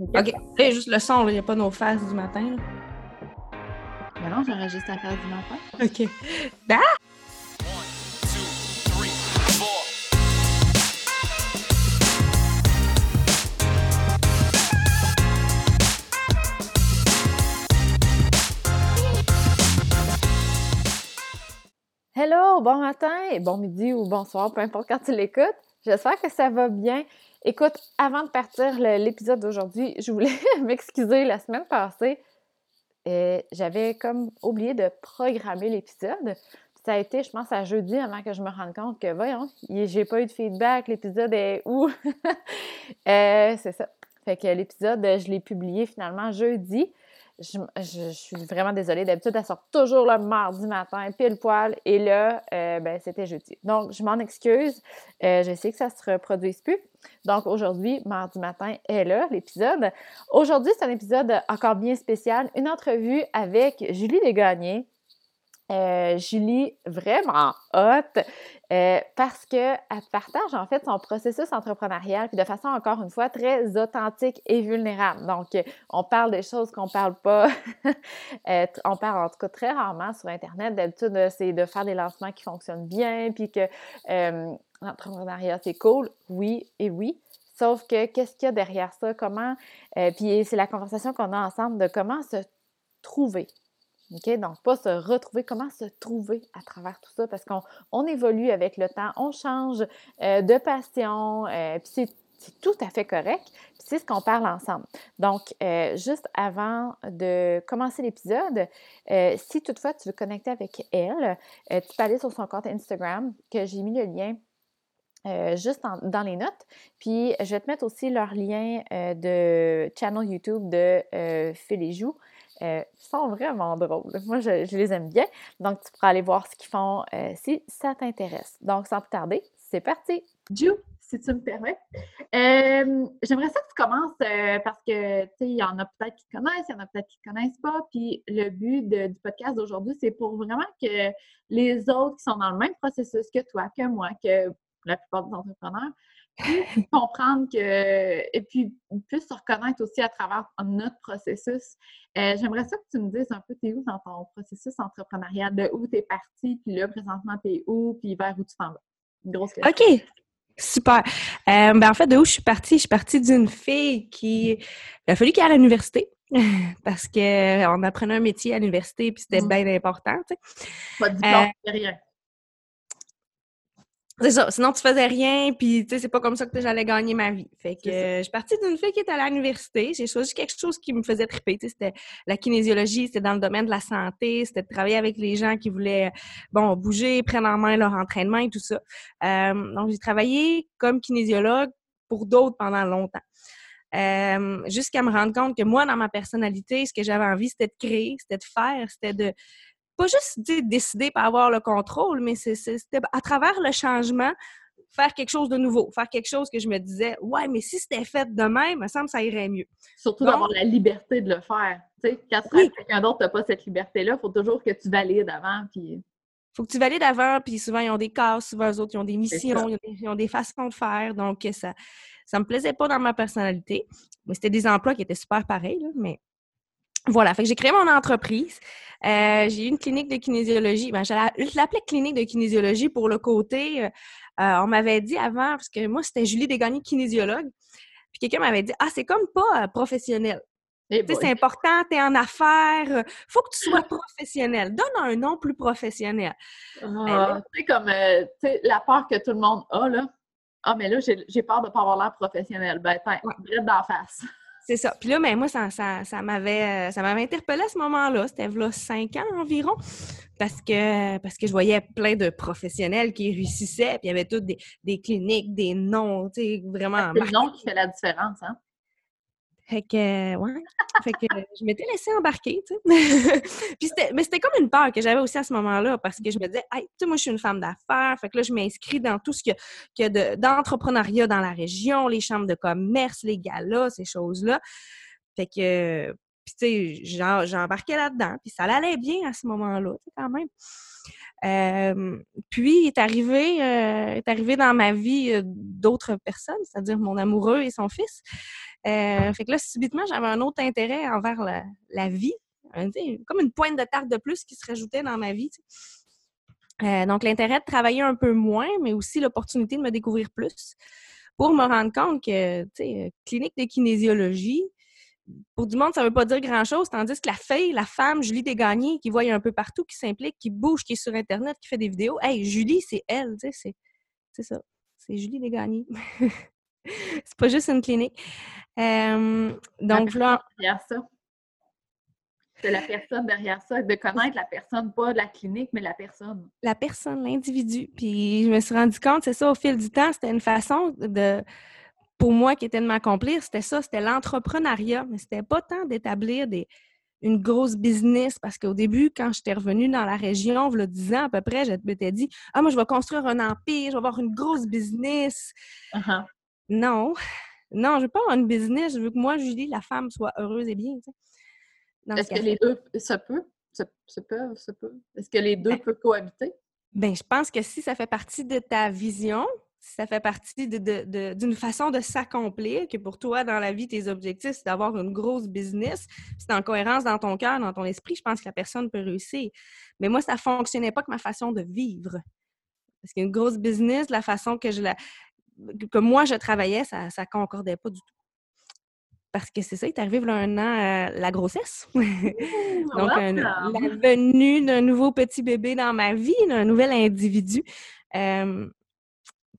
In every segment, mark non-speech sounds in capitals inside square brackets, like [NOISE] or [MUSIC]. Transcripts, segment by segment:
OK. C'est juste le son, il n'y a pas nos faces du matin. Mais non, j'enregistre la face du matin. OK. Ah! Hello, bon matin, bon midi ou bonsoir, peu importe quand tu l'écoutes. J'espère que ça va bien. Écoute, avant de partir l'épisode d'aujourd'hui, je voulais [LAUGHS] m'excuser la semaine passée. Euh, j'avais comme oublié de programmer l'épisode. Ça a été, je pense, à jeudi avant que je me rende compte que, voyons, j'ai pas eu de feedback, l'épisode est où? [LAUGHS] Euh, c'est ça. Fait que l'épisode, je l'ai publié finalement jeudi. Je, suis vraiment désolée. D'habitude, elle sort toujours le mardi matin, pile poil. Et là, euh, ben, c'était jeudi. Donc, je m'en excuse. Euh, je sais que ça se reproduise plus. Donc, aujourd'hui, mardi matin est là, l'épisode. Aujourd'hui, c'est un épisode encore bien spécial. Une entrevue avec Julie Desgagnés. Euh, Julie, vraiment hot, euh, parce qu'elle partage en fait son processus entrepreneurial, puis de façon encore une fois très authentique et vulnérable. Donc, on parle des choses qu'on parle pas, [LAUGHS] euh, on parle en tout cas très rarement sur Internet. D'habitude, c'est de faire des lancements qui fonctionnent bien, puis que l'entrepreneuriat, c'est cool, oui et oui. Sauf que qu'est-ce qu'il y a derrière ça? Comment, puis c'est la conversation qu'on a ensemble de comment se trouver Donc, pas se retrouver, comment se trouver à travers tout ça, parce qu'on évolue avec le temps, on change euh, de passion, euh, puis c'est tout à fait correct. Puis c'est ce qu'on parle ensemble. Donc, euh, juste avant de commencer l'épisode, si toutefois tu veux connecter avec elle, tu peux aller sur son compte Instagram, que j'ai mis le lien juste dans les notes. Puis je vais te mettre aussi leur lien de channel YouTube de euh, les Joues. Euh, sont vraiment drôles. Moi, je, les aime bien. Donc, tu pourras aller voir ce qu'ils font euh, si ça t'intéresse. Donc, sans plus tarder, c'est parti. Ju, si tu me permets. Euh, j'aimerais ça que tu commences parce que, tu sais, il y en a peut-être qui connaissent, il y en a peut-être qui ne connaissent pas. Puis, le but du podcast d'aujourd'hui, c'est pour vraiment que les autres qui sont dans le même processus que toi, que moi, que la plupart des entrepreneurs, [LAUGHS] comprendre que, et puis plus se reconnaître aussi à travers notre processus. Euh, j'aimerais ça que tu me dises un peu, t'es où dans ton processus entrepreneurial, de où tu es parti, puis là, présentement, t'es où, puis vers où tu t'en vas? Une grosse question. OK. Super. Euh, ben en fait, de où je suis partie? Je suis partie d'une fille qui. Il a fallu qu'elle aille à l'université [LAUGHS] parce qu'on apprenait un métier à l'université puis c'était mmh. bien important. Tu sais. Pas de diplôme, euh, rien. C'est ça. Sinon, tu faisais rien, puis tu sais, c'est pas comme ça que j'allais gagner ma vie. Fait que je suis partie d'une fille qui était à l'université. J'ai choisi quelque chose qui me faisait triper. C'était la kinésiologie, c'était dans le domaine de la santé, c'était de travailler avec les gens qui voulaient, bon, bouger, prendre en main leur entraînement et tout ça. Euh, donc, j'ai travaillé comme kinésiologue pour d'autres pendant longtemps. Euh, jusqu'à me rendre compte que moi, dans ma personnalité, ce que j'avais envie, c'était de créer, c'était de faire, c'était de pas juste décider par avoir le contrôle, mais c'était à travers le changement, faire quelque chose de nouveau, faire quelque chose que je me disais, ouais, mais si c'était fait de même, me semble que ça irait mieux. Surtout d'avoir la liberté de le faire. Tu sais, quand quelqu'un d'autre n'a pas cette liberté-là, il faut toujours que tu valides avant. Puis faut que tu valides avant, puis souvent, ils ont des cas, souvent, eux autres, ils ont des missions, ils ont des, façons de faire. Donc, ça ça me plaisait pas dans ma personnalité. Mais c'était des emplois qui étaient super pareils, mais voilà, fait que j'ai créé mon entreprise. Euh, j'ai eu une clinique de kinésiologie. Ben, je l'appelais clinique de kinésiologie pour le côté. Euh, on m'avait dit avant, parce que moi, c'était Julie Desgagnés, kinésiologue. Puis quelqu'un m'avait dit Ah, c'est comme pas euh, professionnel. Eh c'est important, tu es en affaires, faut que tu sois [LAUGHS] professionnel. Donne un nom plus professionnel. Ah, tu comme la peur que tout le monde a, là. Ah, mais là, j'ai peur de ne pas avoir l'air professionnel. Ben, tiens, ouais. d'en face. C'est ça. Puis là, mais ben, moi, ça, ça, ça m'avait euh, ça m'avait interpellé à ce moment-là. C'était là cinq ans environ. Parce que parce que je voyais plein de professionnels qui réussissaient, puis il y avait toutes des, des cliniques, des noms, tu sais, vraiment. C'est le nom qui fait la différence, hein? Fait que, ouais. Fait que je m'étais laissée embarquer, tu sais. [LAUGHS] Mais c'était comme une peur que j'avais aussi à ce moment-là parce que je me disais, hey, tu sais, moi, je suis une femme d'affaires. Fait que là, je m'inscris dans tout ce y a, d'entrepreneuriat dans la région, les chambres de commerce, les galas, ces choses-là. Fait que, puis tu sais, j'embarquais là-dedans. Puis ça allait bien à ce moment-là, quand même. Puis est arrivé, est arrivé dans ma vie d'autres personnes, c'est-à-dire mon amoureux et son fils. fait que là, subitement, j'avais un autre intérêt envers la, vie, comme une pointe de tarte de plus qui se rajoutait dans ma vie. donc, l'intérêt de travailler un peu moins, mais aussi l'opportunité de me découvrir plus pour me rendre compte que, tu sais, clinique de kinésiologie, pour du monde, ça ne veut pas dire grand-chose, tandis que la fille, la femme, Julie Desgagnés, qui voit un peu partout, qui s'implique, qui bouge, qui est sur Internet, qui fait des vidéos, hey, Julie, c'est elle, tu sais, c'est ça. C'est Julie Desgagnés. [LAUGHS] c'est pas juste une clinique. donc là. ça. C'est la personne derrière ça, de connaître la personne, pas la clinique, mais la personne. La personne, l'individu. Puis je me suis rendu compte, c'est ça, au fil du temps, c'était une façon de pour moi qui était de m'accomplir, c'était ça, c'était l'entrepreneuriat, mais c'était pas tant d'établir des, une grosse business parce qu'au début, quand j'étais revenue dans la région, il y a 10 ans à peu près, je m'étais dit Ah, moi, je vais construire un empire, je vais avoir une grosse business. Uh-huh. Non, non, je veux pas avoir une business, je veux que moi, Julie, la femme, soit heureuse et bien. Est-ce que les deux, ça peut? Ça, peut, ça peut? Est-ce que les deux ben peuvent cohabiter? Ben, je pense que si ça fait partie de ta vision, ça fait partie d'une façon de s'accomplir, que pour toi, dans la vie, tes objectifs, c'est d'avoir une grosse business, c'est en cohérence dans ton cœur, dans ton esprit, je pense que la personne peut réussir. Mais moi, ça ne fonctionnait pas que ma façon de vivre. Parce qu'une grosse business, la façon que je la que moi je travaillais, ça ne concordait pas du tout. Parce que c'est ça, il est arrivé il y a un an euh, la grossesse. [LAUGHS] Donc, la venue d'un nouveau petit bébé dans ma vie, d'un nouvel individu. Euh,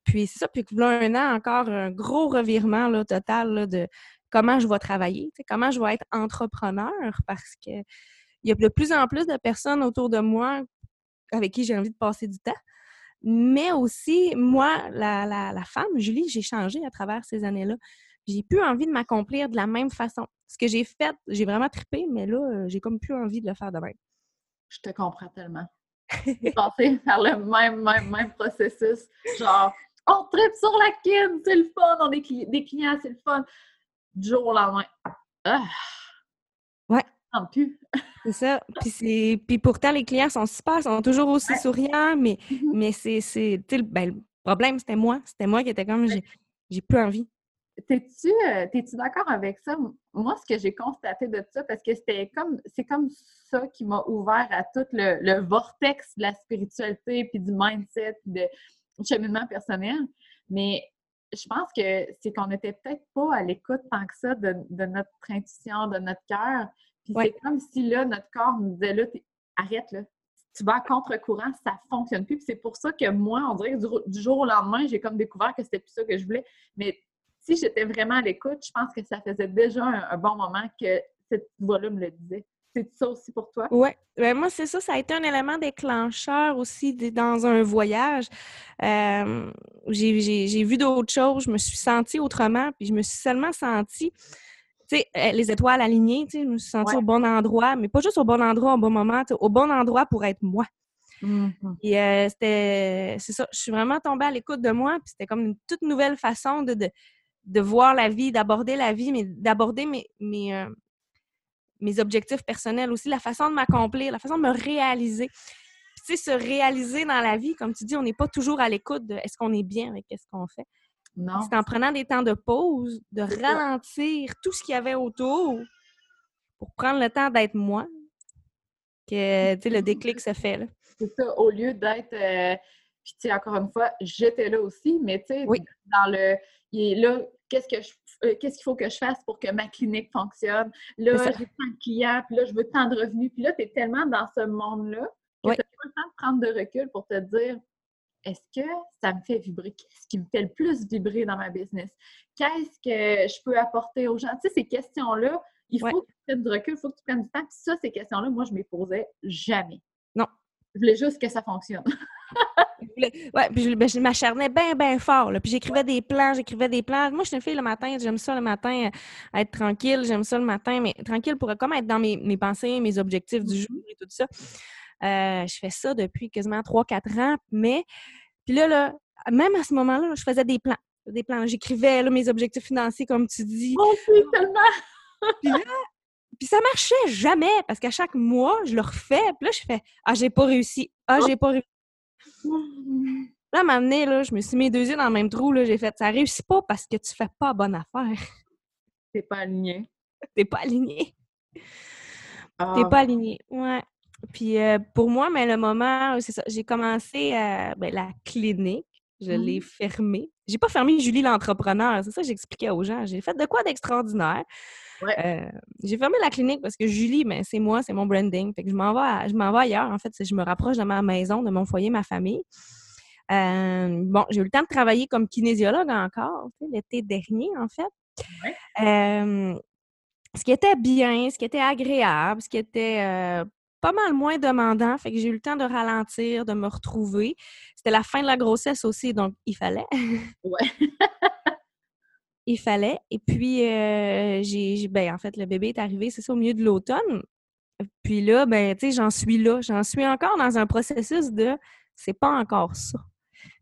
puis c'est ça, puis là, un an encore, un gros revirement là, total de comment je vais travailler, comment je vais être entrepreneur parce que il y a de plus en plus de personnes autour de moi avec qui j'ai envie de passer du temps. Mais aussi, moi, la, la, femme, Julie, j'ai changé à travers ces années-là. J'ai plus envie de m'accomplir de la même façon. Ce que j'ai fait, j'ai vraiment trippé, mais là, j'ai comme plus envie de le faire de même. Je te comprends tellement. J'ai passé par le même, même, même processus. Genre, on tripe sur la kin, c'est le fun, on est des clients, c'est le fun. Du jour au lendemain. Ah! Ouais. plus. c'est ça. Puis, puis pourtant, les clients sont super, sont toujours aussi souriants, mais, mm-hmm. mais c'est. Ben, le problème, c'était moi. C'était moi qui était comme j'ai plus envie. T'es-tu euh, d'accord avec ça? Moi, ce que j'ai constaté de ça, parce que c'était comme c'est comme ça qui m'a ouvert à tout le, le, vortex de la spiritualité, puis du mindset, puis de [LAUGHS] cheminement personnel. Mais je pense que c'est qu'on n'était peut-être pas à l'écoute tant que ça de, notre intuition, de notre cœur. Puis c'est comme si là, notre corps nous disait là, arrête là. Tu vas à contre-courant, ça fonctionne plus. Puis c'est pour ça que moi, on dirait que du, jour au lendemain, j'ai comme découvert que c'était plus ça que je voulais. Mais si j'étais vraiment à l'écoute, je pense que ça faisait déjà un, bon moment que cette voix-là me le disait. C'est ça aussi pour toi? Oui. Ben moi, c'est ça. Ça a été un élément déclencheur aussi dans un voyage. j'ai vu d'autres choses. Je me suis sentie autrement. Puis je me suis seulement sentie, tu sais, euh, les étoiles alignées. Tu sais, je me suis sentie au bon endroit. Mais pas juste au bon endroit, au bon moment. Au bon endroit pour être moi. Mmh Et euh, c'était, c'est ça. Je suis vraiment tombée à l'écoute de moi. Puis c'était comme une toute nouvelle façon de, de, voir la vie, d'aborder la vie, mais d'aborder mes, mes, euh, mes objectifs personnels aussi, la façon de m'accomplir, la façon de me réaliser. tu sais, se réaliser dans la vie, comme tu dis, on n'est pas toujours à l'écoute de est-ce qu'on est bien avec ce qu'on fait. Non. C'est en prenant des temps de pause, de ralentir tout ce qu'il y avait autour pour prendre le temps d'être moi que, tu sais, le déclic se fait. C'est ça, au lieu d'être... Euh, puis, tu sais, encore une fois, j'étais là aussi, mais tu sais, dans le... Il est là, qu'est-ce que je euh, qu'est-ce qu'il faut que je fasse pour que ma clinique fonctionne? Là, j'ai tant de clients, puis là, je veux tant de revenus. Puis là, tu es tellement dans ce monde-là que tu n'as pas le temps de prendre de recul pour te dire est-ce que ça me fait vibrer? Qu'est-ce qui me fait le plus vibrer dans ma business? Qu'est-ce que je peux apporter aux gens? Tu sais, ces questions-là, il faut que tu prennes du recul, il faut que tu prennes du temps. Puis ça, ces questions-là, moi, je ne me posais jamais. Non. Je voulais juste que ça fonctionne. [LAUGHS] ouais, puis ben, je, m'acharnais bien, bien fort. Puis j'écrivais des plans, j'écrivais des plans. Moi, je suis une fille le matin, j'aime ça le matin, euh, être tranquille, j'aime ça le matin, mais tranquille pour comme être dans mes, pensées, mes objectifs du jour et tout ça. Euh, je fais ça depuis quasiment 3-4 ans, mais puis là, là, même à ce moment-là, je faisais des plans. Des plans. J'écrivais mes objectifs financiers, comme tu dis. Oh, tellement! [LAUGHS] puis là, puis ça marchait jamais parce qu'à chaque mois, je le refais. Puis là, je fais Ah, j'ai pas réussi. Ah, j'ai pas réussi. Là, moment donné, là, je me suis mis deux yeux dans le même trou. Là, j'ai fait, ça réussit pas parce que tu fais pas bonne affaire. T'es pas aligné. [LAUGHS] T'es pas aligné. Ah, T'es pas aligné. Ouais. Puis euh, pour moi, mais le moment, c'est ça, j'ai commencé euh, ben, la clinique. Je l'ai Mhm. fermée. J'ai pas fermé Julie l'entrepreneur. C'est ça que j'expliquais aux gens. J'ai fait de quoi d'extraordinaire. Ouais. Euh, j'ai fermé la clinique parce que Julie, ben, c'est moi, c'est mon branding. Fait que je m'en vais, à- je m'en vais ailleurs. En fait, je me rapproche de ma maison, de mon foyer, ma famille. Euh, bon, j'ai eu le temps de travailler comme kinésiologue encore, l'été dernier, en fait. Ouais. Euh, ce qui était bien, ce qui était agréable, ce qui était euh, pas mal moins demandant. Fait que j'ai eu le temps de ralentir, de me retrouver. C'était la fin de la grossesse aussi, donc il fallait. [LAUGHS] Ouais. il fallait. Et puis, euh, j'ai, ben, en fait, le bébé est arrivé, c'est ça, au milieu de l'automne. Puis là, ben, tu sais, j'en suis là. J'en suis encore dans un processus de c'est pas encore ça.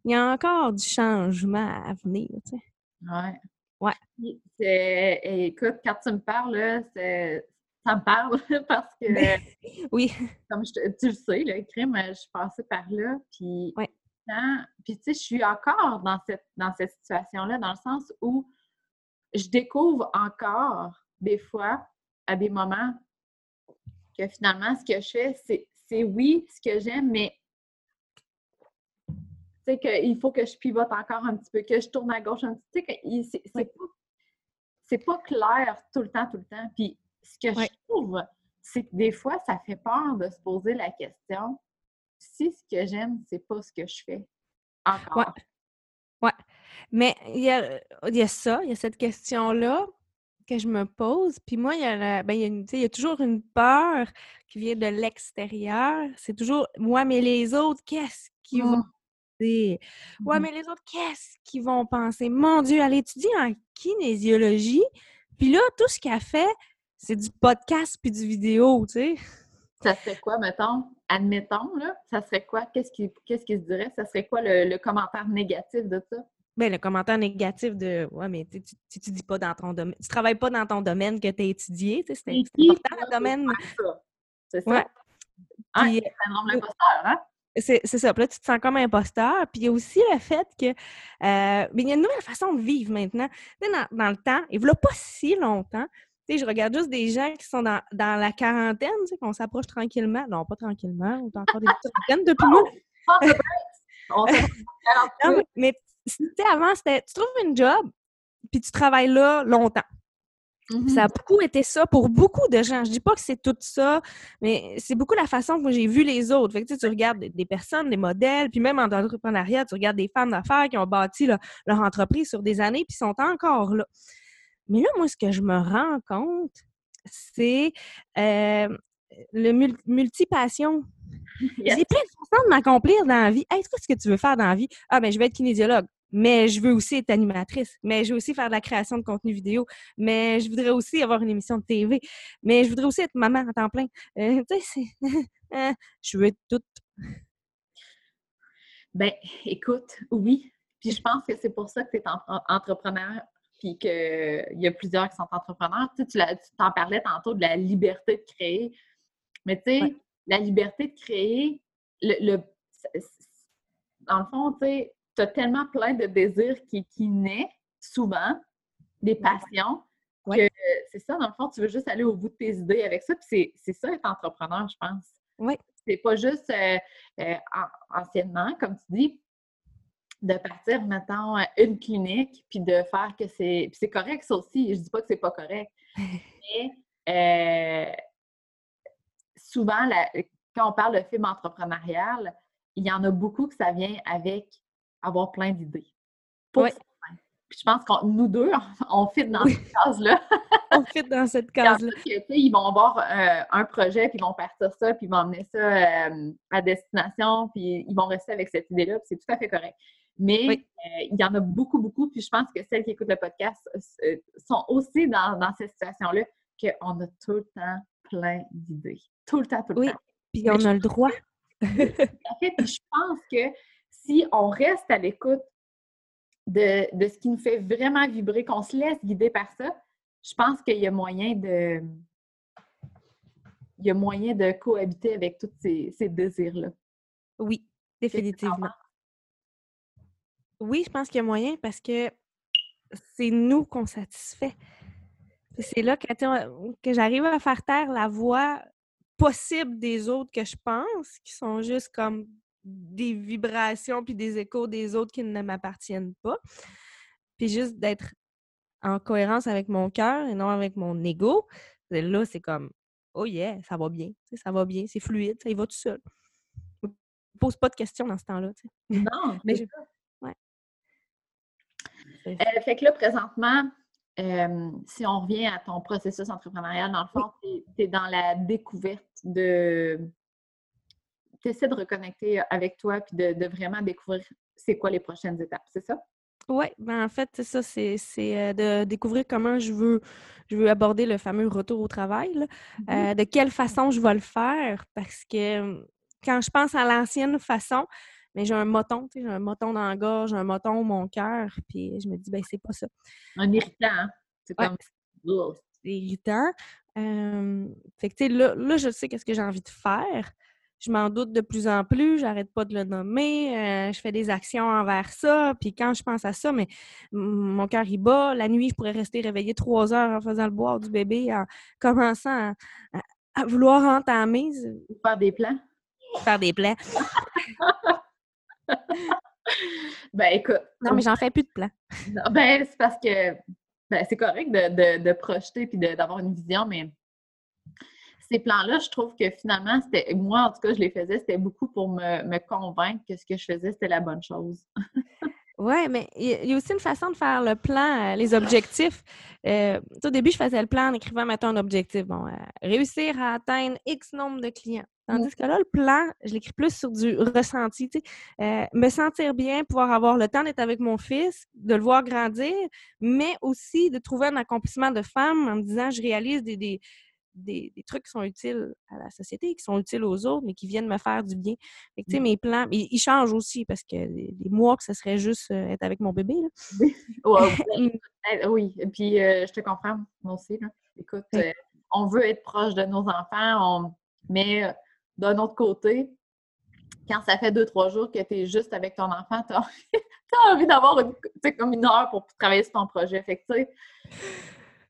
Il y a encore du changement à venir, tu sais. Ouais. Ouais. Et écoute, quand tu me parles, là, c'est- ça me parle [LAUGHS] parce que, Ben, Oui. comme je te- tu le sais, le crime, je suis passée par là. Puis, puis tu sais, je suis encore dans cette, dans cette situation-là, dans le sens où je découvre encore, des fois, à des moments, que finalement, ce que je fais, c'est, c'est oui, ce que j'aime, mais tu sais, qu'il faut que je pivote encore un petit peu, que je tourne à gauche un petit peu. Tu sais, que c'est, c'est pas, c'est pas clair tout le temps, tout le temps. Puis ce que Ouais. je trouve, c'est que des fois, ça fait peur de se poser la question si ce que j'aime, c'est pas ce que je fais. Encore. Mais il y a, il y a ça, il y a cette question-là que je me pose. Puis moi, il y a, la- ben, y a, une- y toujours une peur qui vient de l'extérieur. C'est toujours, moi, mais les autres, qu'est-ce qu'ils vont dire? Ouais, Mhm. mais les autres, qu'est-ce qu'ils vont penser? Mon Dieu, elle étudie en kinésiologie. Puis là, tout ce qu'elle fait, c'est du podcast puis du vidéo, tu sais. Ça serait quoi, mettons, admettons, là, ça serait quoi? Qu'est-ce qui, qu'est-ce qui se dirait? Ça serait quoi le, le commentaire négatif de ça? Ben, le commentaire négatif de Ouais, mais tu tu t'étudies pas dans ton domaine. Tu travailles pas dans ton domaine que tu as étudié. tu sais, C'est important, le domaine. C'est ça? Ouais. Ah, Puis, syndrome l'imposteur, hein? C'est c'est ça. Puis là, tu te sens comme imposteur. Puis il y a aussi le fait que. euh, ben, il y a une nouvelle façon de vivre maintenant. Tu sais, dans, dans le temps, et voilà pas si longtemps, sais, je regarde juste des gens qui sont dans, dans la quarantaine, tu sais, qu'on s'approche tranquillement. Non, pas tranquillement, on a encore des trentaines depuis moi. Non, mais, tu sais, avant, c'était tu trouves une job, puis tu travailles là longtemps. Mhm. Ça a beaucoup été ça pour beaucoup de gens. Je dis pas que c'est tout ça, mais c'est beaucoup la façon que j'ai vu les autres. Fait que, tu, sais, tu regardes des, des personnes, des modèles, puis même en entrepreneuriat, tu regardes des femmes d'affaires qui ont bâti là, leur entreprise sur des années, puis sont encore là. Mais là, moi, ce que je me rends compte, c'est euh, le mul- multipassion. [LAUGHS] Yes. J'ai plein de façons de m'accomplir dans la vie. Hey, qu'est-ce que tu veux faire dans la vie? Ah, ben, je vais être kinésiologue. Mais je veux aussi être animatrice. Mais je veux aussi faire de la création de contenu vidéo. Mais je voudrais aussi avoir une émission de TV. Mais je voudrais aussi être maman à temps plein. Euh, tu sais, c'est. [LAUGHS] euh, je veux être toute. Ben, écoute, oui. Puis je pense que c'est pour ça que tu es entrepreneur, puis qu'il y a plusieurs qui sont entrepreneurs. Tu sais, t'en parlais tantôt de la liberté de créer. Mais tu sais, Ouais. la liberté de créer, le, le- dans le fond, tu sais, tu as tellement plein de désirs qui, qui naissent souvent, des passions, Ouais. que c'est ça, dans le fond, tu veux juste aller au bout de tes idées avec ça. Puis c'est- ça être entrepreneur, je pense. Ouais. C'est pas juste euh, euh, an- anciennement, comme tu dis, de partir, mettons, à une clinique, puis de faire que c'est. Puis c'est correct, ça aussi. Je dis pas que c'est pas correct. [LAUGHS] Mais euh, souvent, la- quand on parle de film entrepreneurial, il y en a beaucoup que ça vient avec avoir plein d'idées. Certains. Puis je pense que nous deux, [LAUGHS] on fit dans cette case-là. On fit dans cette case-là. ils vont avoir euh, un projet, puis ils vont partir ça, puis ils vont emmener ça euh, à destination, puis ils vont rester avec cette idée-là, puis c'est tout à fait correct. Mais Oui. euh, il y en a beaucoup, beaucoup, puis je pense que celles qui écoutent le podcast euh, sont aussi dans, dans cette situation-là, qu'on a tout le temps plein d'idées. Tout le temps, tout le Oui. temps. Puis on a le droit. En fait, puis je pense que si on reste à l'écoute de, de ce qui nous fait vraiment vibrer, qu'on se laisse guider par ça, je pense qu'il y a moyen de. Il y a moyen de cohabiter avec tous ces, ces désirs-là. Oui. Définitivement. Oui, je pense qu'il y a moyen parce que c'est nous qu'on satisfait. C'est là que, que j'arrive à faire taire la voix possible des autres que je pense, qui sont juste comme des vibrations puis des échos des autres qui ne m'appartiennent pas. Puis juste d'être en cohérence avec mon cœur et non avec mon ego. Là, c'est comme Oh yeah, ça va bien, ça va bien, c'est fluide, ça y va tout seul. Je pose pas de questions dans ce temps-là. Non, mais je... Euh, fait que là, présentement, si on revient à ton processus entrepreneurial, dans le fond, tu es, dans la découverte de. Tu essaies de reconnecter avec toi puis de, vraiment découvrir c'est quoi les prochaines étapes, c'est ça? Oui, ben en fait, c'est ça, c'est euh, de découvrir comment je veux, je veux aborder le fameux retour au travail. Mmh euh, de quelle façon je vais le faire, parce que quand je pense à l'ancienne façon, mais j'ai un moton, tu sais, j'ai un moton dans la gorge, un moton au mon cœur, puis je me dis, ben c'est pas ça. Un irritant, hein? C'est comme... C'est irritant. fait que, tu sais, là, là, je sais qu'est-ce que j'ai envie de faire. Je m'en doute de plus en plus, j'arrête pas de le nommer, euh, je fais des actions envers ça, puis quand je pense à ça, mais mon cœur il bat. La nuit, je pourrais rester réveillée trois heures en faisant le boire du bébé, en commençant à, vouloir entamer. Faire des plans. Faire des plans. [LAUGHS] [LAUGHS] ben écoute. Non, mais j'en fais plus de plans. [LAUGHS] ben, c'est parce que ben, c'est correct de, de, projeter puis d'avoir une vision, mais ces plans-là, je trouve que finalement, c'était moi, en tout cas, je les faisais, c'était beaucoup pour me, me, convaincre que ce que je faisais, c'était la bonne chose. [LAUGHS] oui, mais il y a aussi une façon de faire le plan, euh, les objectifs. Euh, au début, je faisais le plan en écrivant, mettons, un objectif. Bon, euh, réussir à atteindre X nombre de clients. Tandis que là, le plan, je l'écris plus sur du ressenti. Euh, me sentir bien, pouvoir avoir le temps d'être avec mon fils, de le voir grandir, mais aussi de trouver un accomplissement de femme en me disant je réalise des, des, des, trucs qui sont utiles à la société, qui sont utiles aux autres, mais qui viennent me faire du bien. Fait que, mmh. mes plans, ils, changent aussi parce que les, mois que ce serait juste euh, être avec mon bébé. Là. Oui. [LAUGHS] oui. Et puis euh, je te comprends, moi aussi. Là. Écoute, on veut être proche de nos enfants, on... mais d'un autre côté, quand ça fait deux, trois jours que tu es juste avec ton enfant, tu as, [LAUGHS] envie d'avoir une, comme une heure pour travailler sur ton projet. Fait que,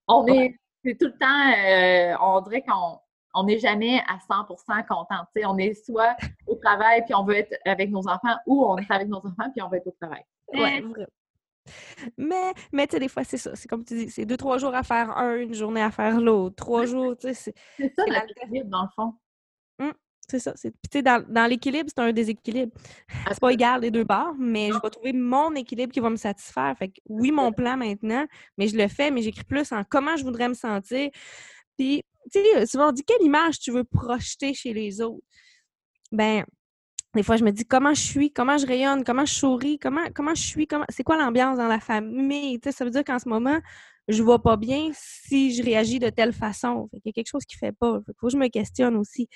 on est, tout le temps, euh, on dirait qu'on n'est jamais à 100% content. on est soit au travail puis on veut être avec nos enfants ou on est avec nos enfants puis on veut être au travail. Ouais, mais, mais tu sais, des fois, c'est ça. C'est comme tu dis, c'est deux, trois jours à faire un, une journée à faire l'autre. Trois jours, tu sais. C'est ça, l'équilibre, dans le fond. C'est ça. Sais, dans, dans l'équilibre, c'est un déséquilibre. C'est pas égal les deux bords, mais je vais trouver mon équilibre qui va me satisfaire. Fait que oui, mon plan maintenant, mais je le fais, mais j'écris plus en comment je voudrais me sentir. Puis, tu sais, souvent on dit quelle image tu veux projeter chez les autres? Ben, des fois, je me dis comment je suis, comment je rayonne, comment je souris, comment, comment je suis, comment, c'est quoi l'ambiance dans la famille? Tu sais, ça veut dire qu'en ce moment, je vois pas bien si je réagis de telle façon. Fait Il y a quelque chose qui fait pas. Il faut que je me questionne aussi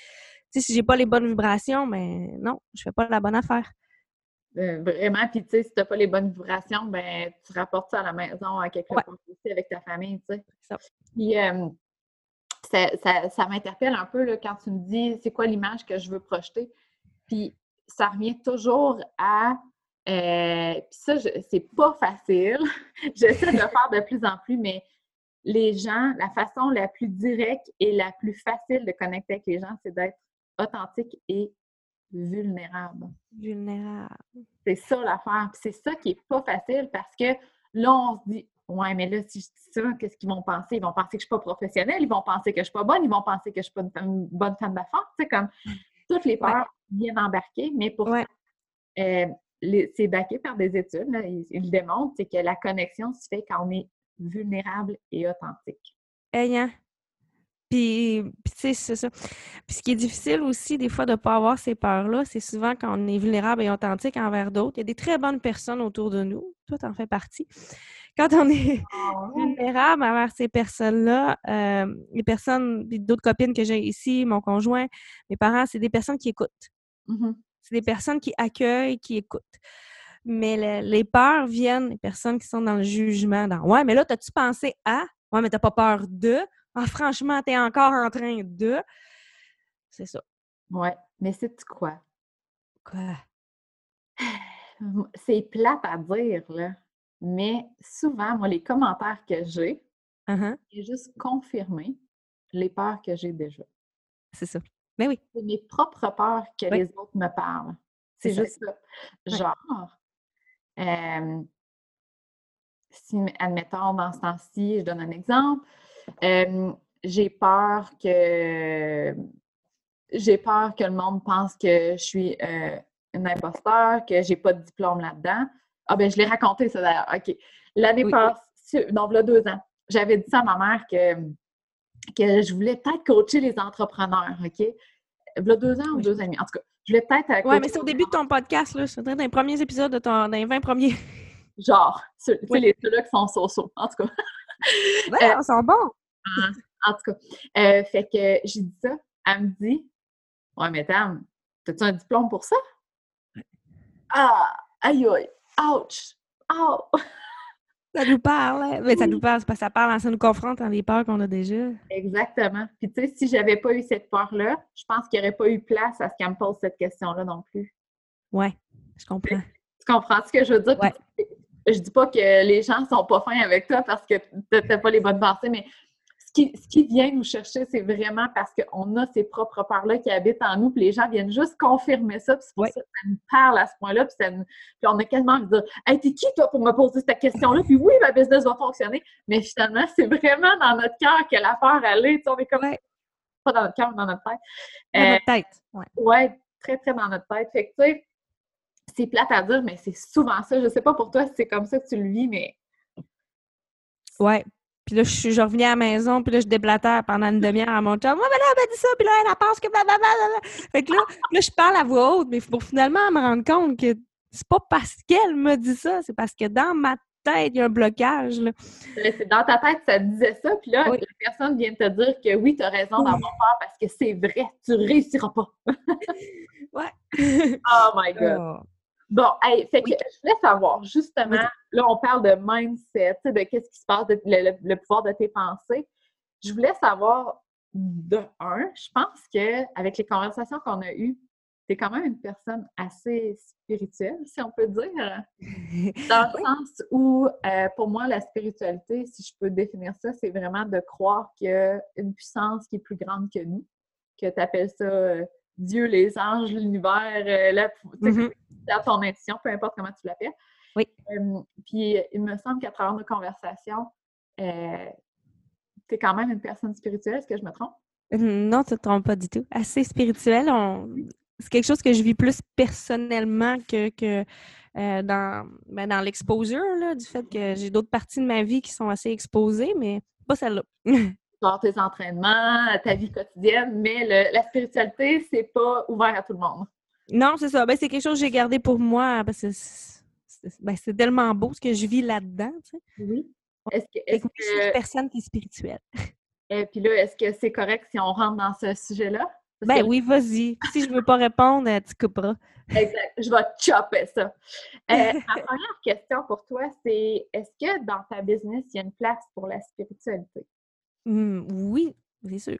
si j'ai pas les bonnes vibrations, mais ben, non, je fais pas la bonne affaire. Euh, vraiment, puis tu sais, si t'as pas les bonnes vibrations, ben tu rapportes ça à la maison à quelque part aussi avec ta famille, tu sais. Puis euh, ça, m'interpelle un peu là, quand tu me dis c'est quoi l'image que je veux projeter? Puis ça revient toujours à euh, puis ça, c'est pas facile. [LAUGHS] J'essaie de le faire de plus en plus, mais les gens, la façon la plus directe et la plus facile de connecter avec les gens, c'est d'être authentique et vulnérable. Vulnérable. C'est ça l'affaire. C'est ça qui est pas facile parce que là, on se dit Ouais, mais là, si je dis ça, qu'est-ce qu'ils vont penser? Ils vont penser que je suis pas professionnelle, ils vont penser que je suis pas bonne, ils vont penser que je suis pas une, bonne femme d'affaires. Tu sais, comme toutes les peurs viennent embarquer, mais pour euh, c'est baqué par des études, ils, le démontrent, c'est que la connexion se fait quand on est vulnérable et authentique. Ayant. Puis, tu sais, c'est ça. Puis ce qui est difficile aussi, des fois, de ne pas avoir ces peurs-là, c'est souvent quand on est vulnérable et authentique envers d'autres. Il y a des très bonnes personnes autour de nous. Toi, tu en fais partie. Quand on est ah [LAUGHS] vulnérable envers ces personnes-là, euh, les personnes, d'autres copines que j'ai ici, mon conjoint, mes parents, c'est des personnes qui écoutent. Mmh c'est des personnes qui accueillent, qui écoutent. Mais les peurs viennent des personnes qui sont dans le jugement, dans Ouais, mais là, as-tu pensé à? Ouais, mais t'as pas peur de? Ah, franchement, t'es encore en train de. C'est ça. Ouais. Mais c'est quoi? Quoi? C'est plate à dire, là. Mais souvent, moi, les commentaires que j'ai, Uh-huh. c'est juste confirmer les peurs que j'ai déjà. C'est ça. Mais oui. C'est mes propres peurs que Oui. les autres me parlent. C'est ça. juste ça. Genre, euh, si, admettons, dans ce temps-ci, je donne un exemple, euh, j'ai peur que j'ai peur que le monde pense que je suis euh, une imposteur, que j'ai pas de diplôme là-dedans. Ah ben je l'ai raconté ça d'ailleurs. OK. L'année Oui. passée, non, là deux ans, j'avais dit ça à ma mère que, que je voulais peut-être coacher les entrepreneurs, OK? Là deux ans ou Oui. deux ans et demi. En tout cas, je voulais peut-être euh, Ouais, coacher mais c'est au début de ton podcast, là. C'est dans les premiers épisodes de ton. dans les 20 premiers. Genre, ceux, tu sais, Oui. les ceux-là qui sont so-so, en tout cas. Ouais, ils sont bons. En tout cas. Euh, fait que j'ai dit ça. Elle me dit Ouais, mais Tam, as-tu un diplôme pour ça? Ah! Aïe aïe! Ouch! Ow! Ça nous parle. hein? Mais ça nous parle, c'est parce que ça parle, ça nous confronte dans les peurs qu'on a déjà. Exactement. Puis tu sais, si j'avais pas eu cette peur-là, je pense qu'il n'y aurait pas eu place à ce qu'elle me pose cette question-là non plus. Ouais, je comprends. Tu comprends ce que je veux dire? Je dis pas que les gens sont pas fins avec toi parce que t'as pas les bonnes pensées, mais qui, ce qui vient nous chercher, c'est vraiment parce qu'on a ces propres peurs-là qui habitent en nous, puis les gens viennent juste confirmer ça, puis c'est pour ça que ça nous parle à ce point-là, puis, ça nous- puis on a quasiment envie de dire « Hey, t'es qui, toi, pour me poser cette question-là? Puis oui, ma business va fonctionner. » Mais finalement, c'est vraiment dans notre cœur que la peur, elle est. On est comme... Ouais. Pas dans notre cœur, mais dans notre tête. Dans Euh, notre tête. Ouais. Ouais, très, très dans notre tête. Fait que, tu sais, c'est plate à dire, mais c'est souvent ça. Je sais pas pour toi si c'est comme ça que tu le vis, mais Ouais. Puis là, je, suis- je revenais à la maison, puis là, je déblatère pendant une demi-heure à mon chum. Moi, mais là, elle m'a dit ça, puis là, elle pense que blablabla. Fait que là, là, je parle à voix haute, mais pour finalement me rendre compte que c'est pas parce qu'elle me dit ça, c'est parce que dans ma tête, il y a un blocage, là. c'est dans ta tête, ça te disait ça. Puis là, Oui. la personne vient te dire que oui, tu as raison d'avoir peur parce que c'est vrai, tu réussiras pas. [LAUGHS] Ouais. Oh my [LAUGHS] God. Oh. Bon, hey, fait que Oui. je voulais savoir, justement, là, on parle de mindset, de qu'est-ce qui se passe, de- le, le- le pouvoir de tes pensées. Je voulais savoir, de un, je pense que avec les conversations qu'on a eues, tu es quand même une personne assez spirituelle, si on peut dire. [LAUGHS] Dans le sens où, euh, pour moi, la spiritualité, si je peux définir ça, c'est vraiment de croire qu'il y a une puissance qui est plus grande que nous, que tu appelles ça euh, Dieu, les anges, l'univers, euh, la, Mhm. à ton intuition, peu importe comment tu l'appelles. Oui. Euh, puis, il me semble qu'à travers nos conversations, euh, tu es quand même une personne spirituelle, est-ce que je me trompe? Non, tu ne te trompes pas du tout. Assez spirituel. on- C'est quelque chose que je vis plus personnellement que, que euh, dans, ben, dans l'exposure, là, du fait que j'ai d'autres parties de ma vie qui sont assez exposées, mais pas celle-là. [LAUGHS] Genre tes entraînements, ta vie quotidienne, mais le- la spiritualité, c'est pas ouvert à tout le monde. non, c'est ça. Ben, c'est quelque chose que j'ai gardé pour moi parce que c'est ben, c'est tellement beau ce que je vis là-dedans. tu sais. Oui. Est-ce que, est-ce que je personne qui est spirituelle. [LAUGHS] et puis là, est-ce que c'est correct si on rentre dans ce sujet-là? Ben que- oui, vas-y. Si je veux pas répondre, euh, tu couperas. Exact. Je vais chopper ça. Euh, ma [LAUGHS] première question pour toi, c'est est-ce que dans ta business, il y a une place pour la spiritualité? Hum, oui, c'est sûr.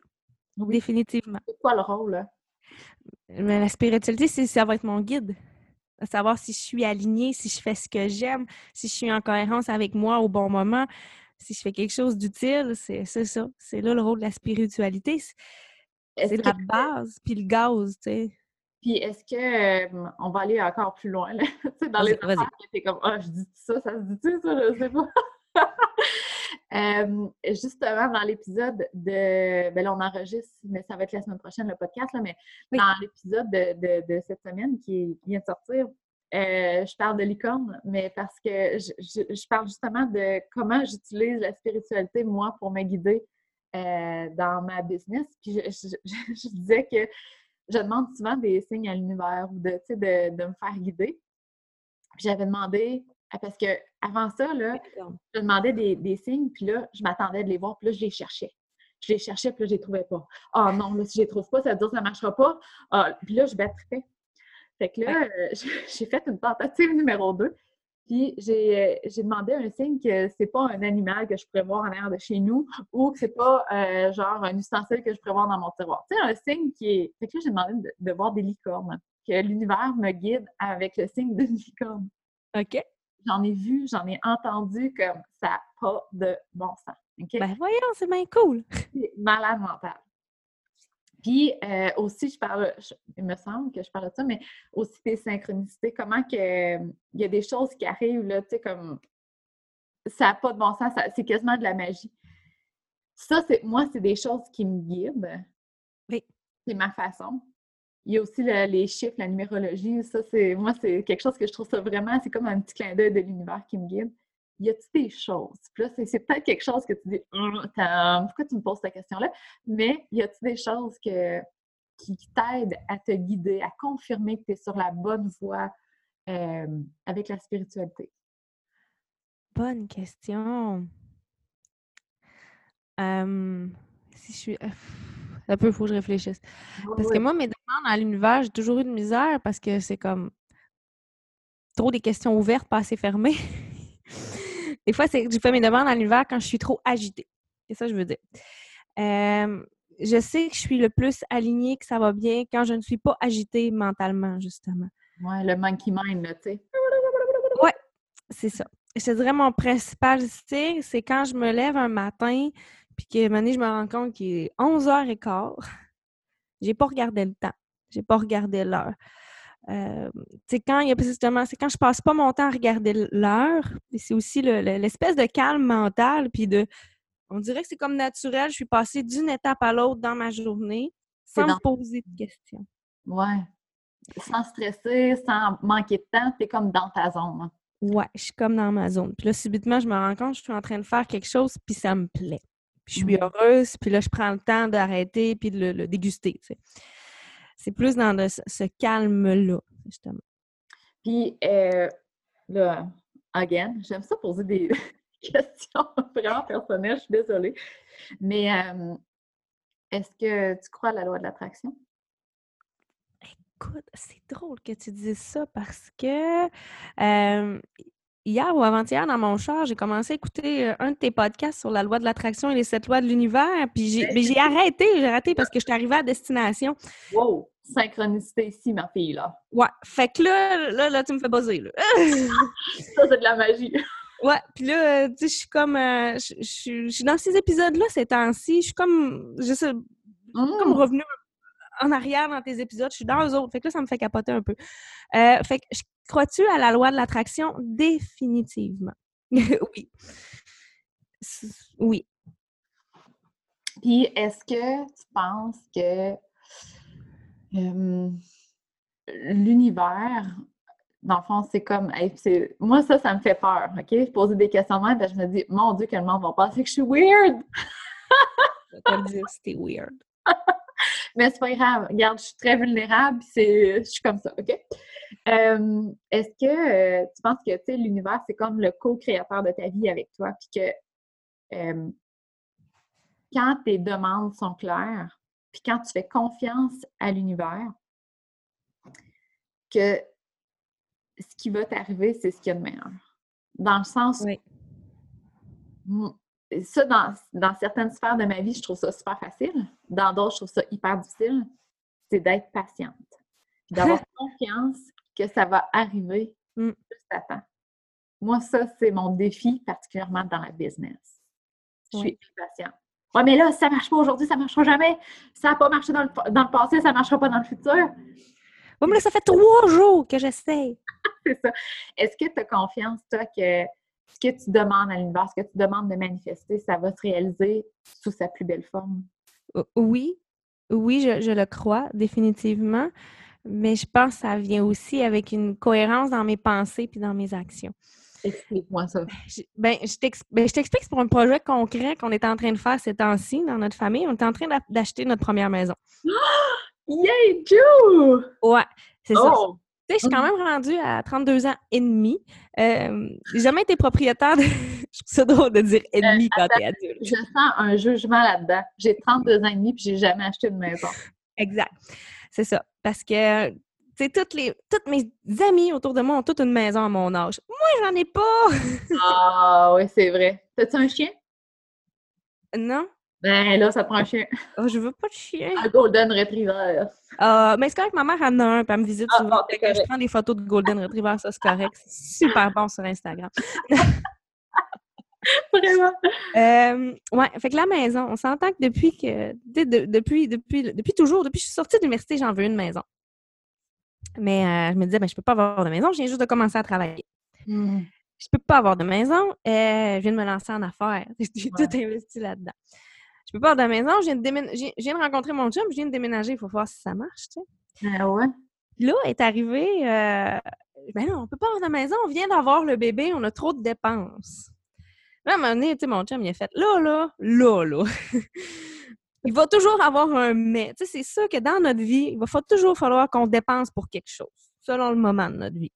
Oui. Définitivement. C'est quoi le rôle? Mais la spiritualité, c'est ça va être mon guide. À savoir si je suis alignée, si je fais ce que j'aime, si je suis en cohérence avec moi au bon moment, si je fais quelque chose d'utile, c'est c'est ça. C'est là le rôle de la spiritualité. C'est que- la base, puis le gaz, tu sais. Puis est-ce que euh, on va aller encore plus loin là? [LAUGHS] Dans les affaires t'es comme Ah, je dis ça, ça se dit-tu, ça, je sais pas. [LAUGHS] Euh, justement, dans l'épisode de. Ben là, on enregistre, mais ça va être la semaine prochaine, le podcast, là, mais Oui. dans l'épisode de, de- de cette semaine qui, vient de sortir, euh, je parle de licorne, mais parce que je, je- je parle justement de comment j'utilise la spiritualité, moi, pour me guider euh, dans ma business. Puis je, [LAUGHS] disais que je demande souvent des signes à l'univers ou de, de, de me faire guider. Puis j'avais demandé, parce que avant ça, là, je demandais des, des signes, puis là, je m'attendais de les voir, puis là, je les cherchais. Je les cherchais, puis là, je les trouvais pas. Ah non, là, si je les trouve pas, ça veut dire que ça marchera pas. Ah, puis là, je battrais. Fait que là, euh, [LAUGHS] j'ai fait une tentative numéro 2. Puis j'ai euh, j'ai demandé un signe que c'est pas un animal que je pourrais voir en arrière de chez nous ou que c'est pas euh, genre un ustensile que je pourrais voir dans mon tiroir. Tu sais, un signe qui est. Fait que là, j'ai demandé de, de voir des licornes. que l'univers me guide avec le signe de licorne. OK. J'en ai vu, j'en ai entendu comme ça n'a pas de bon sens. OK? Ben voyons, c'est bien cool. [LAUGHS] C'est malade mental. Puis euh, aussi, je parle, je- il me semble que je parle de ça, mais aussi des synchronicités, comment que il y a des choses qui arrivent, là, tu sais, comme ça n'a pas de bon sens, ça- c'est quasiment de la magie. Ça, c'est moi, c'est des choses qui me guident. Oui. C'est ma façon. Il y a aussi le- les chiffres, la numérologie. Ça, c'est moi, c'est quelque chose que je trouve ça vraiment, c'est comme un petit clin d'œil de l'univers qui me guide. Y a-t-il des choses? Puis là, c'est- peut-être quelque chose que tu dis, Hum, pourquoi tu me poses cette question-là? Mais y a-t-il des choses que, qui qui t'aident à te guider, à confirmer que tu es sur la bonne voie euh, avec la spiritualité? Bonne question. Si je suis un peu, il faut que je réfléchisse. Parce que moi, mes demandes à l'univers, j'ai toujours eu de misère parce que c'est comme trop des questions ouvertes, pas assez fermées. [LAUGHS] Des fois, c'est que je fais mes demandes à l'univers quand je suis trop agitée. C'est ça que je veux dire. Je sais que je suis le plus alignée, que ça va bien quand je ne suis pas agitée mentalement, justement. Ouais, le monkey mind, là, tu sais. C'est ça. Je te dirais, mon principal style, c'est quand je me lève un matin, puis que un moment donné, je me rends compte qu'il est 11h15. J'ai pas regardé le temps. J'ai pas regardé l'heure. Euh, c'est quand il y a justement, c'est quand je passe pas mon temps à regarder l'heure. C'est aussi le- le- l'espèce de calme mental, puis de. On dirait que c'est comme naturel. Je suis passée d'une étape à l'autre dans ma journée sans dans- me poser de questions. Ouais. Sans stresser, sans manquer de temps, tu es comme dans ta zone. hein. Ouais, je suis comme dans ma zone. Puis là, subitement, je me rends compte que je suis en train de faire quelque chose, puis ça me plaît. Puis je suis Mhm. heureuse, puis là, je prends le temps d'arrêter, puis de le, le déguster. tu sais. C'est plus dans le- ce, ce calme-là, justement. Puis, euh, là, again, j'aime ça poser des [LAUGHS] questions [LAUGHS] vraiment personnelles, je suis désolée. Mais euh, est-ce que tu crois à la loi de l'attraction? Écoute, c'est drôle que tu dises ça parce que euh, hier ou avant-hier, dans mon char, j'ai commencé à écouter euh, un de tes podcasts sur la loi de l'attraction et les sept lois de l'univers. Puis j'ai arrêté, j'ai arrêté parce que je suis arrivée à destination. Wow! Synchronicité ici, ma fille, là. Ouais, fait que là, là, là tu me fais buzzer, là. [LAUGHS] Ça, c'est de la magie. Ouais, puis là, euh, tu sais, je suis comme, euh, je suis dans ces épisodes-là ces temps-ci, je suis comme, je sais, comme Mm. revenue en arrière dans tes épisodes, je suis dans eux autres, fait que là, ça me fait capoter un peu. Euh, fait que, crois-tu à la loi de l'attraction? Définitivement. [LAUGHS] oui. Oui. Puis, est-ce que tu penses que euh, l'univers, dans le fond, c'est comme. hey, moi, ça, ça me fait peur, OK? Poser des questions de même, ben, je me dis, mon Dieu, que le monde va penser que je suis weird! Je vais te le dire, c'était weird. [LAUGHS] Mais c'est pas grave. Regarde, je suis très vulnérable, c'est, je suis comme ça, OK? Euh, est-ce que euh, tu penses que, tu sais, l'univers, c'est comme le co-créateur de ta vie avec toi, puis que euh, quand tes demandes sont claires, puis quand tu fais confiance à l'univers, que ce qui va t'arriver, c'est ce qu'il y a de meilleur? Dans le sens Oui. Ça, dans, dans certaines sphères de ma vie, je trouve ça super facile. Dans d'autres, je trouve ça hyper difficile. C'est d'être patiente. D'avoir [LAUGHS] confiance que ça va arriver Mm. juste à temps. Moi, ça, c'est mon défi, particulièrement dans la business. Je suis Oui. impatiente. Ouais, mais là, si ça ne marche pas aujourd'hui, ça ne marchera jamais. Ça n'a pas marché dans le, dans le passé, ça ne marchera pas dans le futur. Bon, mais là, ça fait trois jours que j'essaie. [LAUGHS] C'est ça. Est-ce que tu as confiance, toi, que ce que tu demandes à l'univers, ce que tu demandes de manifester, ça va se réaliser sous sa plus belle forme? Oui, oui, je, je le crois, définitivement. Mais je pense que ça vient aussi avec une cohérence dans mes pensées puis dans mes actions. Explique-moi ça. Je- Ben, je ben, t'explique, c'est pour un projet concret qu'on est en train de faire ces temps-ci dans notre famille. On est en train d'a- d'acheter notre première maison. [GASPS] Yay, Joe! Ouais, c'est ça. Tu sais, je suis quand même rendue à 32 ans et demi. Euh, j'ai jamais été propriétaire de... [LAUGHS] je trouve ça drôle de dire ennemi quand t'es adulte. Je sens un jugement là-dedans. J'ai 32 ans et demi puis j'ai jamais acheté de maison. Exact. C'est ça. Parce que, tu sais, toutes, les, toutes mes amis autour de moi ont toutes une maison à mon âge. Moi, j'en ai pas! Ah oui, c'est vrai. T'as-tu un chien? non? Ben là, ça prend un chien. Oh, je veux pas de chien. Un Golden Retriever. Ah, mais c'est correct, ma mère en a un, puis elle me visite Ah, souvent. bon, que je prends des photos de Golden Retriever, ça c'est correct. C'est super bon sur Instagram. [LAUGHS] Vraiment. Euh, ouais, fait que la maison, on s'entend que depuis que de- de- depuis, depuis, depuis toujours, depuis que je suis sortie de l'université, j'en veux une maison. Mais euh, je me disais, ben, je peux pas avoir de maison, je viens juste de commencer à travailler. Je peux pas avoir de maison, euh, je viens de me lancer en affaires. [LAUGHS] J'ai Ouais. tout investi là-dedans. Je peux pas avoir de maison, je viens de, démén- j'ai- je viens de rencontrer mon chum, je viens de déménager, il faut voir si ça marche, tu sais. Ah ouais? Là est arrivé, euh, ben non, on peut pas avoir de maison, on vient d'avoir le bébé, on a trop de dépenses. Là, à un moment donné, tu sais, mon chum, il a fait, là, là, là, là. [LAUGHS] il va toujours avoir un mais. Tu sais, c'est ça que dans notre vie, il va toujours falloir qu'on dépense pour quelque chose, selon le moment de notre vie.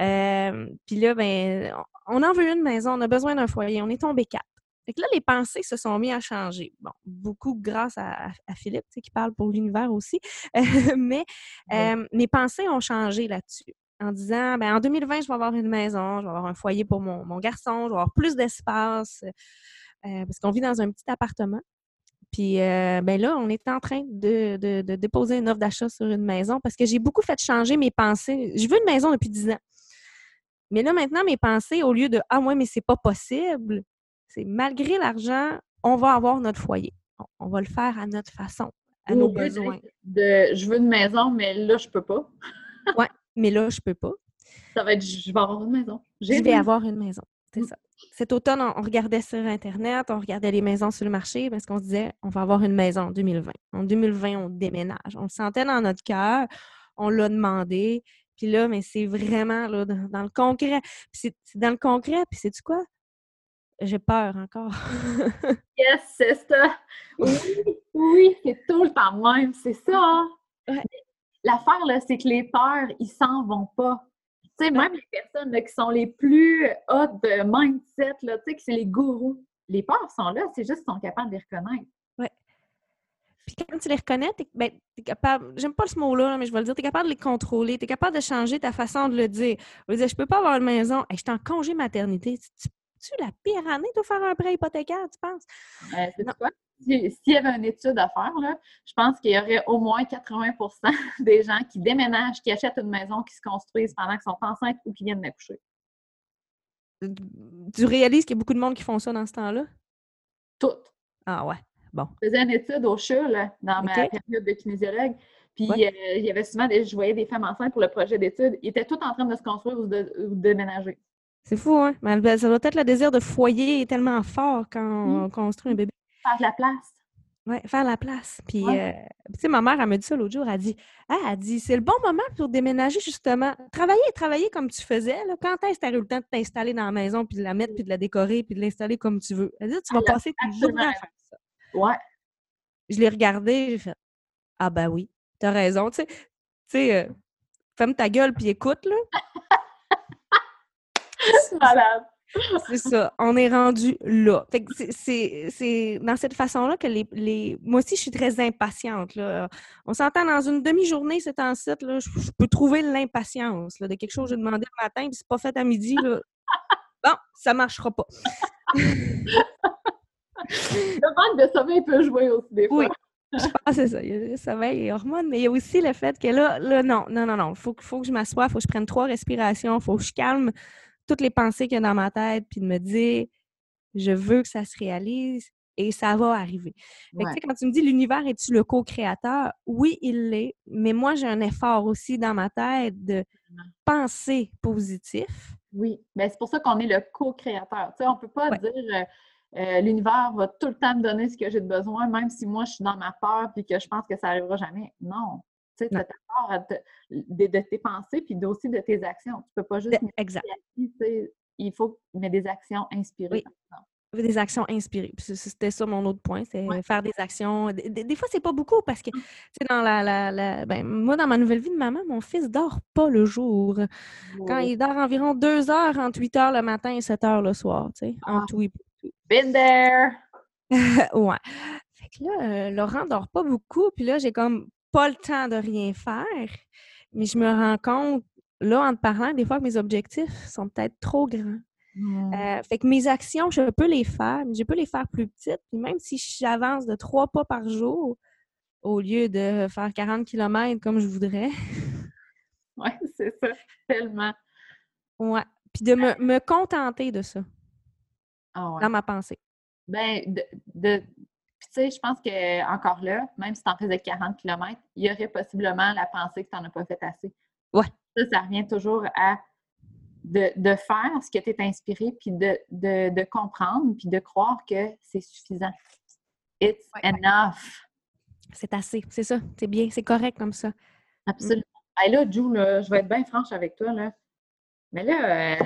Euh, puis là, ben, on en veut une maison, on a besoin d'un foyer, on est tombé quatre. Fait que là, les pensées se sont mis à changer. Bon, beaucoup grâce à, à Philippe, tu sais, qui parle pour l'univers aussi. [LAUGHS] mais euh, mes pensées ont changé là-dessus. En disant, ben, en 2020, je vais avoir une maison, je vais avoir un foyer pour mon, mon garçon, je vais avoir plus d'espace. euh, parce qu'on vit dans un petit appartement. Puis, euh, ben là, on est en train de, de- de déposer une offre d'achat sur une maison parce que j'ai beaucoup fait changer mes pensées. Je veux une maison depuis 10 ans. Mais là, maintenant, mes pensées, au lieu de Ah, ouais, mais c'est pas possible, c'est malgré l'argent, on va avoir notre foyer. On, va le faire à notre façon, à nos besoins. De, je veux une maison, mais là, je peux pas. Mais là, je peux pas. Ça va être, je vais avoir une maison. Je vais avoir une maison. C'est Mm. ça. Cet automne, on, on regardait sur Internet, on regardait les maisons sur le marché parce qu'on se disait, on va avoir une maison en 2020. En 2020, on déménage. On le sentait dans notre cœur, on l'a demandé. Puis là, mais c'est vraiment là, dans, dans le concret. C'est c'est dans le concret, puis c'est-tu quoi? J'ai peur encore. [LAUGHS] Yes, c'est ça. Oui, oui, c'est tout le temps même, c'est ça. Ouais. L'affaire, là, c'est que les peurs, ils s'en vont pas. Tu sais, même les personnes là, qui sont les plus hautes de mindset, là, tu sais, que c'est les gourous, les peurs sont là, c'est juste qu'ils sont capables de les reconnaître. Puis quand tu les reconnais, t'es ben, t'es capable, j'aime pas ce mot-là, là, mais je vais le dire, tu es capable de les contrôler, tu es capable de changer ta façon de le dire. Je veux dire, je peux pas avoir une maison, hey, je suis en congé maternité. Tu, tu la pire année de faire un prêt hypothécaire, tu penses? Euh, sais-tu Non. quoi? Si- S'il y avait une étude à faire, là, je pense qu'il y aurait au moins 80 [LAUGHS] des gens qui déménagent, qui achètent une maison, qui se construisent pendant qu'ils sont enceintes ou qui viennent d'accoucher. Tu réalises qu'il y a beaucoup de monde qui font ça dans ce temps-là? Toutes. Ah ouais, bon. Je faisais une étude au CHU là, dans ma OK. période de kinésiologue. Puis Ouais. euh, il y avait souvent des, je voyais des femmes enceintes pour le projet d'études. Ils étaient toutes en train de se construire ou de, ou de déménager. C'est fou, hein? Mais ça doit être le désir de foyer tellement fort quand Mm. on construit un bébé. Faire de la place. Ouais, faire la place. Puis, Ouais. euh, tu sais, ma mère, elle me dit ça l'autre jour. Elle dit, ah, elle dit, c'est le bon moment pour déménager, justement. Travailler, travailler comme tu faisais. Là. Quand est-ce que tu as eu le temps de t'installer dans la maison, puis de la mettre, puis de la décorer, puis de l'installer comme tu veux? Elle dit, tu vas passer tes absolument journées à faire ça. Ouais. Je l'ai regardé, j'ai fait, ah, ben oui, t'as raison. Tu sais, tu sais, euh, ferme ta gueule, puis écoute, là. [LAUGHS] Malade. C'est ça, on est rendu là. Fait que c'est- dans cette façon-là que les, les. Moi aussi, je suis très impatiente. Là. On s'entend dans une demi-journée, c'est en site, là, je, je peux trouver l'impatience de quelque chose que j'ai demandé le matin, puis c'est pas fait à midi. Là. [LAUGHS] Bon, ça marchera pas. Le manque de sommeil peut jouer aussi des fois. Oui. Je pense que c'est ça. Il y a le sommeil et hormones, mais il y a aussi le fait que là, là non, non, non, non. Il faut, que- faut que je m'assoie, il faut que je prenne trois respirations, il faut que je calme toutes les pensées qu'il y a dans ma tête, puis de me dire, je veux que ça se réalise et ça va arriver. Fait que, Ouais. tu sais, quand tu me dis l'univers est-tu le co-créateur? Oui, il l'est, mais moi, j'ai un effort aussi dans ma tête de penser positif. Oui, mais c'est pour ça qu'on est le co-créateur. Tu sais, on ne peut pas Ouais. dire euh, euh, l'univers va tout le temps me donner ce que j'ai de besoin, même si moi je suis dans ma peur et que je pense que ça n'arrivera jamais. Non. Tu sais, à te- de, de tes pensées puis aussi de tes actions. Tu ne peux pas juste exact. il faut mettre des actions inspirées. Oui. Des actions inspirées. C'était ça mon autre point, c'est Ouais. faire des actions. Des, des- des fois, c'est pas beaucoup parce que, tu sais, dans la, la, la- ben, moi, dans ma nouvelle vie de maman, mon fils dort pas le jour. Quand il dort environ deux heures entre 8 heures le matin et 7 heures le soir, tu sais, en Ah. tout et tout. Been there! [LAUGHS] ouais. Fait que là, euh, Laurent dort pas beaucoup, puis là, j'ai comme pas le temps de rien faire. Mais je me rends compte, là, en te parlant, des fois que mes objectifs sont peut-être trop grands. Euh, fait que mes actions, je peux les faire, mais je peux les faire plus petites. Puis même si j'avance de trois pas par jour, au lieu de faire 40 km comme je voudrais. [LAUGHS] Oui, c'est ça, tellement. Ouais. Puis de me, me contenter de ça Ah ouais. dans ma pensée. Ben, de, de- sais, je pense que encore là, même si tu en faisais 40 km, il y aurait possiblement la pensée que tu n'en as pas fait assez. Ouais. Ça, ça revient toujours à de, de faire ce que tu es inspiré, puis de, de, de comprendre, puis de croire que c'est suffisant. It's Ouais. enough. C'est assez, c'est ça. C'est bien, c'est correct comme ça. Absolument. Hey, là, Jou, là, je vais être bien franche avec toi. Là. Mais là, euh,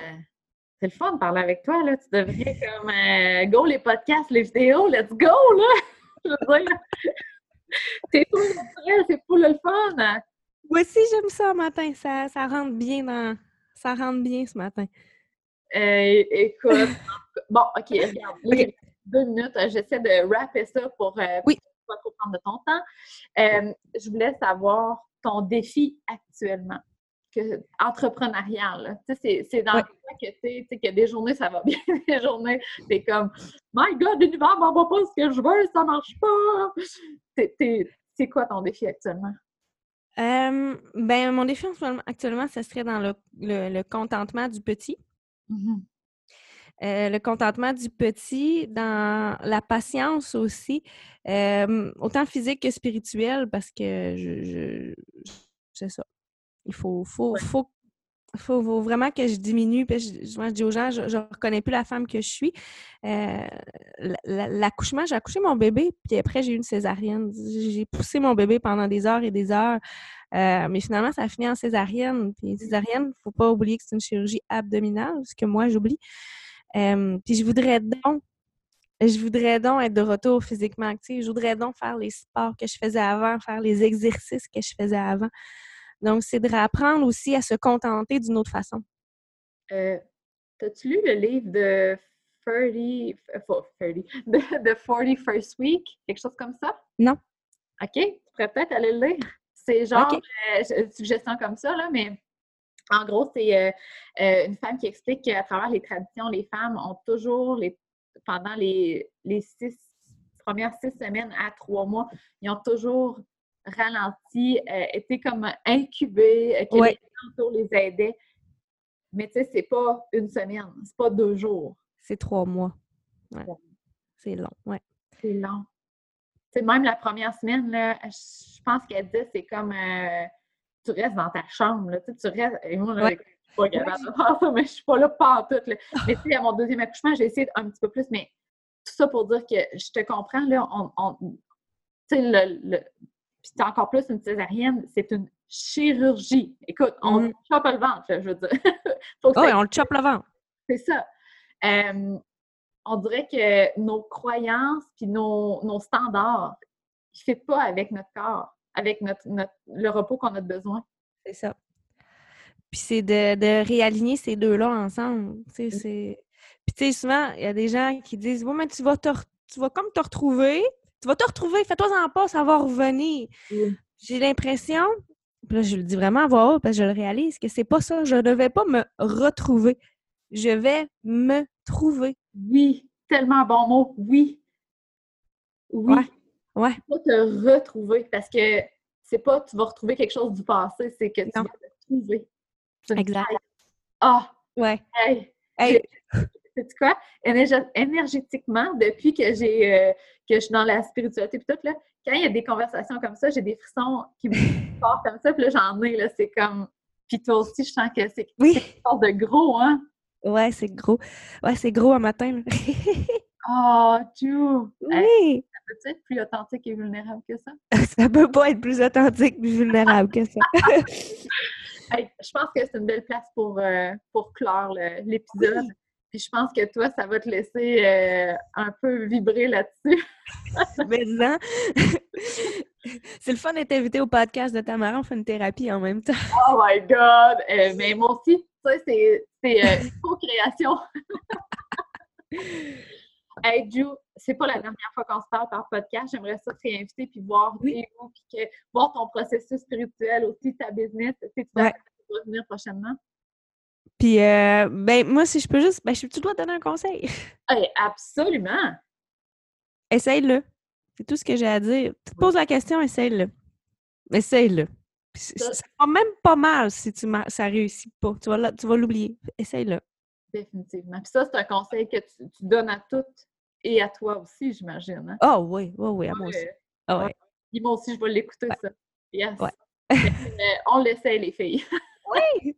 c'est le fun de parler avec toi. Là. Tu devrais comme euh, go les podcasts, les vidéos, let's go! Là. Je veux dire, t'es full naturel, c'est full le fun. hein. Moi aussi, j'aime ça matin. Ça, ça rentre bien dans. Ça rentre bien ce matin. Euh, écoute, [LAUGHS] bon, OK, regarde. Deux minutes, euh, j'essaie de rapper ça pour euh, Oui. pas trop prendre de ton temps. Euh, je voulais savoir ton défi actuellement, que, entrepreneurial. c'est- c'est dans Ouais. le que tu sais, tu sais, que des journées, ça va [LAUGHS] bien, des journées, t'es comme « My God, l'univers m'envoie pas ce que je veux, ça marche pas! » C'est quoi ton défi actuellement? Euh, ben, mon défi actuellement, ce serait dans le, le- le contentement du petit. Euh, le contentement du petit, dans la patience aussi, euh, autant physique que spirituelle, parce que je, je- c'est ça. Il faut, faut, Ouais. faut, faut, faut vraiment que je diminue. Puis je, souvent, je dis aux gens, je ne reconnais plus la femme que je suis. Euh, la- la- L'accouchement, j'ai accouché mon bébé, puis après, j'ai eu une césarienne. J'ai poussé mon bébé pendant des heures et des heures. Euh, mais finalement, ça a fini en césarienne. Puis césarienne, il ne faut pas oublier que c'est une chirurgie abdominale, ce que moi, j'oublie. Euh, puis je voudrais donc, je voudrais donc être de retour physiquement active. Je voudrais donc faire les sports que je faisais avant, faire les exercices que je faisais avant. Donc, c'est de réapprendre aussi à se contenter d'une autre façon. Euh, T'as-tu lu le livre de 30, euh, fo- 30, de, de 41st Week? Quelque chose comme ça? Non. OK, tu pourrais peut-être aller le lire. C'est genre OK. euh, une suggestion comme ça, là, mais en gros, c'est euh, euh, une femme qui explique qu'à travers les traditions, les femmes ont toujours, les, pendant les, les six premières six semaines à trois mois, ils ont toujours ralenti, euh, été comme incubés, euh, que Ouais. les gens autour les aidaient. Mais tu sais, c'est pas une semaine, c'est pas deux jours. C'est trois mois. Ouais. Ouais. C'est long, ouais. C'est long. Même la première semaine, là, je pense qu'elle dit c'est comme euh, tu restes dans ta chambre. Là, tu restes. Et moi, là, Ouais. je suis pas capable de faire ça, mais je suis pas là pas tout. Mais tu sais, à mon deuxième accouchement, j'ai essayé un petit peu plus, mais tout ça pour dire que je te comprends, là, on, on- tu sais, le, le- puis c'est encore plus une césarienne, c'est une chirurgie. Écoute, on Mhm. chope le ventre, je veux dire. Oh, ça et on le chope le ventre. c'est ça. Euh, on dirait que nos croyances puis nos, nos standards, ils ne fit pas avec notre corps, avec notre, notre- le repos qu'on a besoin. C'est ça. Puis c'est de, de réaligner ces deux-là ensemble. C'est... Puis tu sais, souvent, il y a des gens qui disent Bon, mais tu vas, te tu vas comme te retrouver. Tu vas te retrouver, fais-toi en pas, ça va revenir. J'ai l'impression, là, je le dis vraiment à voix haute parce que je le réalise, que c'est pas ça. Je ne vais pas me retrouver. Je vais me trouver. Oui, tellement bon mot. Oui. Oui. Ouais. Ouais. Pas te retrouver parce que c'est pas tu vas retrouver quelque chose du passé, c'est que tu vas te trouver. Exact. Ah! Ouais. hey, Hey, sais-tu quoi? Énergé- énergétiquement, depuis que j'ai euh, que je suis dans la spiritualité puis tout, là, quand il y a des conversations comme ça, j'ai des frissons qui me [LAUGHS] partent comme ça, puis là, j'en ai, là, c'est comme... Puis toi aussi, je sens que c'est oui. quelque chose de gros, hein? Ouais, c'est gros. Ouais, c'est gros un matin. Oh, [LAUGHS] Dieu! Hey, oui. ça peut être plus authentique et vulnérable que ça? [LAUGHS] Ça peut pas être plus authentique, plus vulnérable que ça. Hey, je pense que c'est une belle place pour, euh, pour clore l'épisode. Puis je pense que toi, ça va te laisser euh, un peu vibrer là-dessus. [LAUGHS] Mais disant, [LAUGHS] c'est le fun d'être invité au podcast de Tamara. On fait une thérapie en même temps. Oh my God! Euh, mais moi aussi, ça, c'est c'est, euh, une co-création. [LAUGHS] hey, Ju, c'est pas la dernière fois qu'on se parle par podcast. J'aimerais ça te réinviter puis voir Oui. où, puis que, voir ton processus spirituel aussi, ta business. Tu sais, tu vas revenir prochainement? Puis, euh, ben, moi, si je peux juste, ben, je, tu dois te donner un conseil. [LAUGHS] Eh, absolument! Essaye-le. C'est tout ce que j'ai à dire. Tu te poses la question, essaye-le. Essaye-le. Ça- va même pas mal si tu ça réussit pas. Tu vas, tu vas l'oublier. Essaye-le. Définitivement. Puis ça, c'est un conseil que tu, tu donnes à toutes et à toi aussi, j'imagine. hein? Oh oui, oui, oui, à moi aussi. Ah ouais. Moi aussi, je vais l'écouter, Ouais. ça. Yes. Ouais. Euh, on l'essaie, les filles. [LAUGHS] Oui!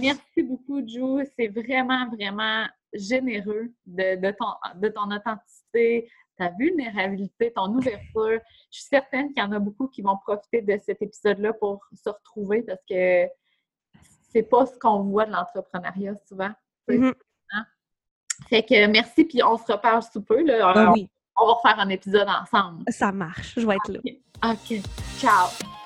Merci beaucoup, Joe. C'est vraiment, vraiment généreux de, de ton, de ton authenticité, ta vulnérabilité, ton ouverture. Je suis certaine qu'il y en a beaucoup qui vont profiter de cet épisode-là pour se retrouver parce que c'est pas ce qu'on voit de l'entrepreneuriat souvent. sais. Mhm. Fait que merci, puis on se reparle sous peu. Là. Ah on, oui, on va refaire un épisode ensemble. ça marche. Je vais être là. OK. Ciao.